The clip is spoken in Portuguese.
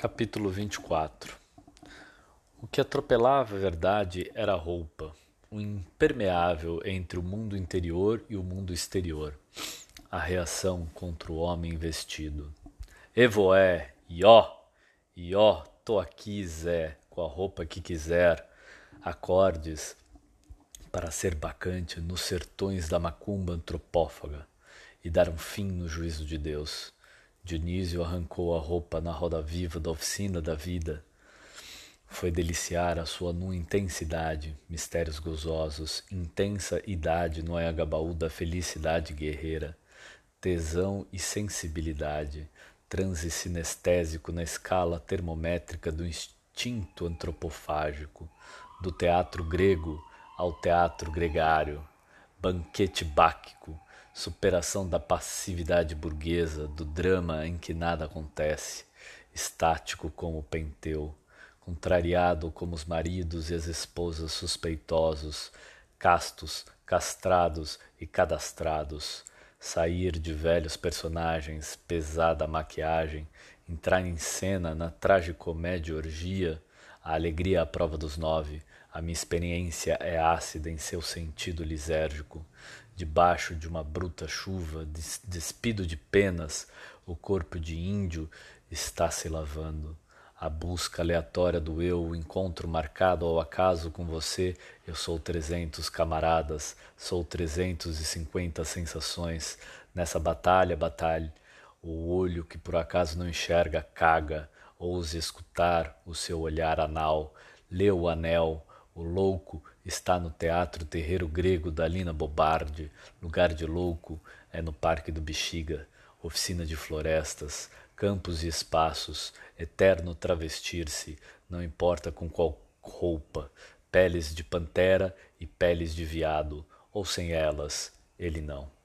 Capítulo 24 O que atropelava a verdade era a roupa, o impermeável entre o mundo interior e o mundo exterior, a reação contra o homem vestido. Evoé, ió, ió, tô aqui, Zé, com a roupa que quiser, acordes para ser bacante nos sertões da macumba antropófaga e dar um fim no juízo de Deus Dionísio arrancou a roupa na roda viva da oficina da vida. Foi deliciar a sua nua intensidade, mistérios gozosos, intensa idade no agabaú da felicidade guerreira, tesão e sensibilidade, transe sinestésico na escala termométrica do instinto antropofágico, do teatro grego ao teatro gregário, banquete báquico, superação da passividade burguesa, do drama em que nada acontece, estático como o penteu, contrariado como os maridos e as esposas suspeitosos, castos, castrados e cadastrados, sair de velhos personagens, pesada maquiagem, entrar em cena na tragicomédia orgia, a alegria à prova dos nove, a minha experiência é ácida em seu sentido lisérgico. Debaixo de uma bruta chuva, despido de penas, o corpo de índio está se lavando. A busca aleatória do eu, o encontro marcado ao acaso com você, eu sou trezentos camaradas, sou trezentos e cinquenta sensações. Nessa batalha, batalha, o olho que por acaso não enxerga, caga, ouse escutar o seu olhar anal, lê o anel, o louco está no teatro terreiro grego da Lina Bobardi. Lugar de louco é no Parque do Bexiga, oficina de florestas, campos e espaços, eterno travestir-se, não importa com qual roupa, peles de pantera e peles de viado, ou sem elas, ele não.